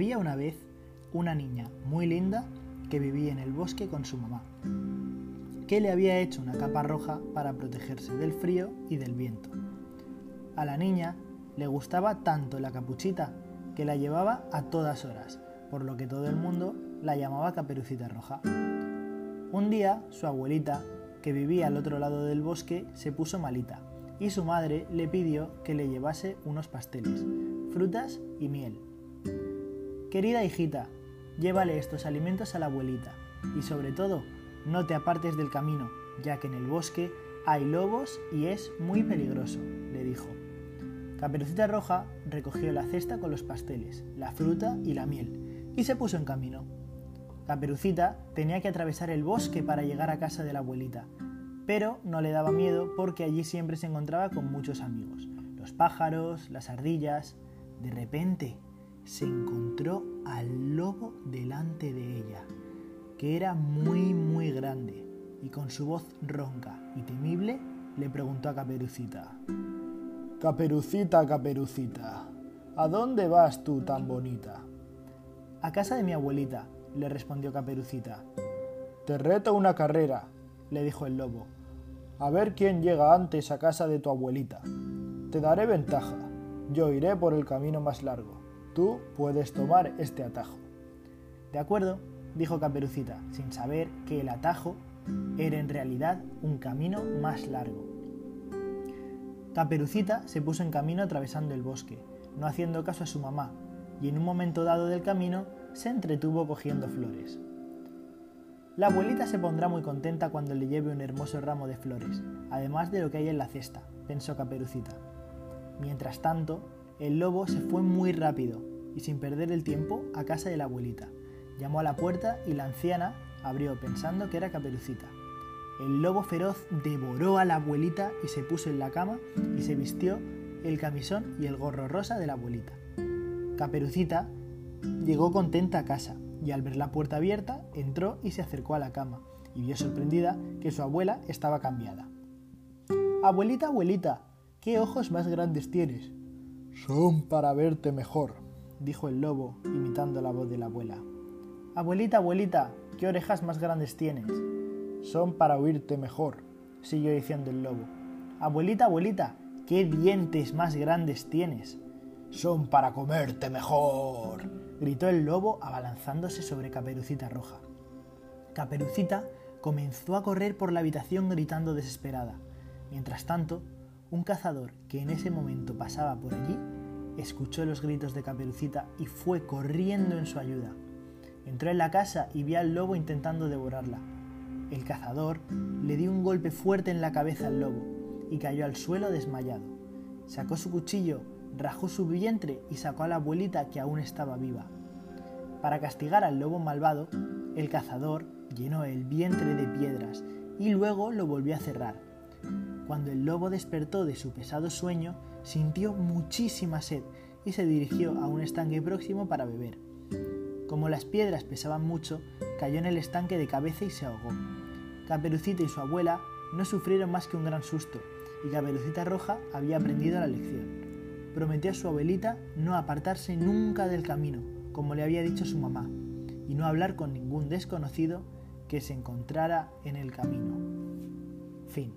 Había una vez una niña muy linda que vivía en el bosque con su mamá, que le había hecho una capa roja para protegerse del frío y del viento. A la niña le gustaba tanto la capuchita que la llevaba a todas horas, por lo que todo el mundo la llamaba Caperucita Roja. Un día, su abuelita, que vivía al otro lado del bosque, se puso malita y su madre le pidió que le llevase unos pasteles, frutas y miel. Querida hijita, llévale estos alimentos a la abuelita y sobre todo, no te apartes del camino, ya que en el bosque hay lobos y es muy peligroso, le dijo. Caperucita Roja recogió la cesta con los pasteles, la fruta y la miel y se puso en camino. Caperucita tenía que atravesar el bosque para llegar a casa de la abuelita, pero no le daba miedo porque allí siempre se encontraba con muchos amigos, los pájaros, las ardillas. De repente se encontró al lobo delante de ella, que era muy muy grande, y con su voz ronca y temible le preguntó a Caperucita. Caperucita, Caperucita, ¿a dónde vas tú tan bonita? A casa de mi abuelita, le respondió Caperucita. Te reto una carrera, le dijo el lobo. A ver quién llega antes a casa de tu abuelita. Te daré ventaja. Yo iré por el camino más largo. Tú puedes tomar este atajo. De acuerdo, dijo Caperucita, sin saber que el atajo era en realidad un camino más largo. Caperucita se puso en camino atravesando el bosque, no haciendo caso a su mamá, y en un momento dado del camino se entretuvo cogiendo flores. La abuelita se pondrá muy contenta cuando le lleve un hermoso ramo de flores, además de lo que hay en la cesta, pensó Caperucita. Mientras tanto, el lobo se fue muy rápido y sin perder el tiempo a casa de la abuelita. Llamó a la puerta y la anciana abrió pensando que era Caperucita. El lobo feroz devoró a la abuelita y se puso en la cama y se vistió el camisón y el gorro rosa de la abuelita. Caperucita Llegó contenta a casa y al ver la puerta abierta entró y se acercó a la cama y vio sorprendida que su abuela estaba cambiada. Abuelita, abuelita, ¿qué ojos más grandes tienes? Son para verte mejor, dijo el lobo, imitando la voz de la abuela. Abuelita, abuelita, ¿qué orejas más grandes tienes? Son para oírte mejor, siguió diciendo el lobo. Abuelita, abuelita, ¿qué dientes más grandes tienes? Son para comerte mejor, gritó el lobo abalanzándose sobre Caperucita Roja. Caperucita comenzó a correr por la habitación gritando desesperada. Mientras tanto, un cazador que en ese momento pasaba por allí escuchó los gritos de Caperucita y fue corriendo en su ayuda. Entró en la casa y vio al lobo intentando devorarla. El cazador le dio un golpe fuerte en la cabeza al lobo y cayó al suelo desmayado. Sacó su cuchillo rajó su vientre y sacó a la abuelita que aún estaba viva. Para castigar al lobo malvado, el cazador llenó el vientre de piedras y luego lo volvió a cerrar. Cuando el lobo despertó de su pesado sueño, sintió muchísima sed y se dirigió a un estanque próximo para beber. Como las piedras pesaban mucho, cayó en el estanque de cabeza y se ahogó. Caperucita y su abuela no sufrieron más que un gran susto, y Caperucita Roja había aprendido la lección prometió a su abuelita no apartarse nunca del camino, como le había dicho su mamá, y no hablar con ningún desconocido que se encontrara en el camino. Fin.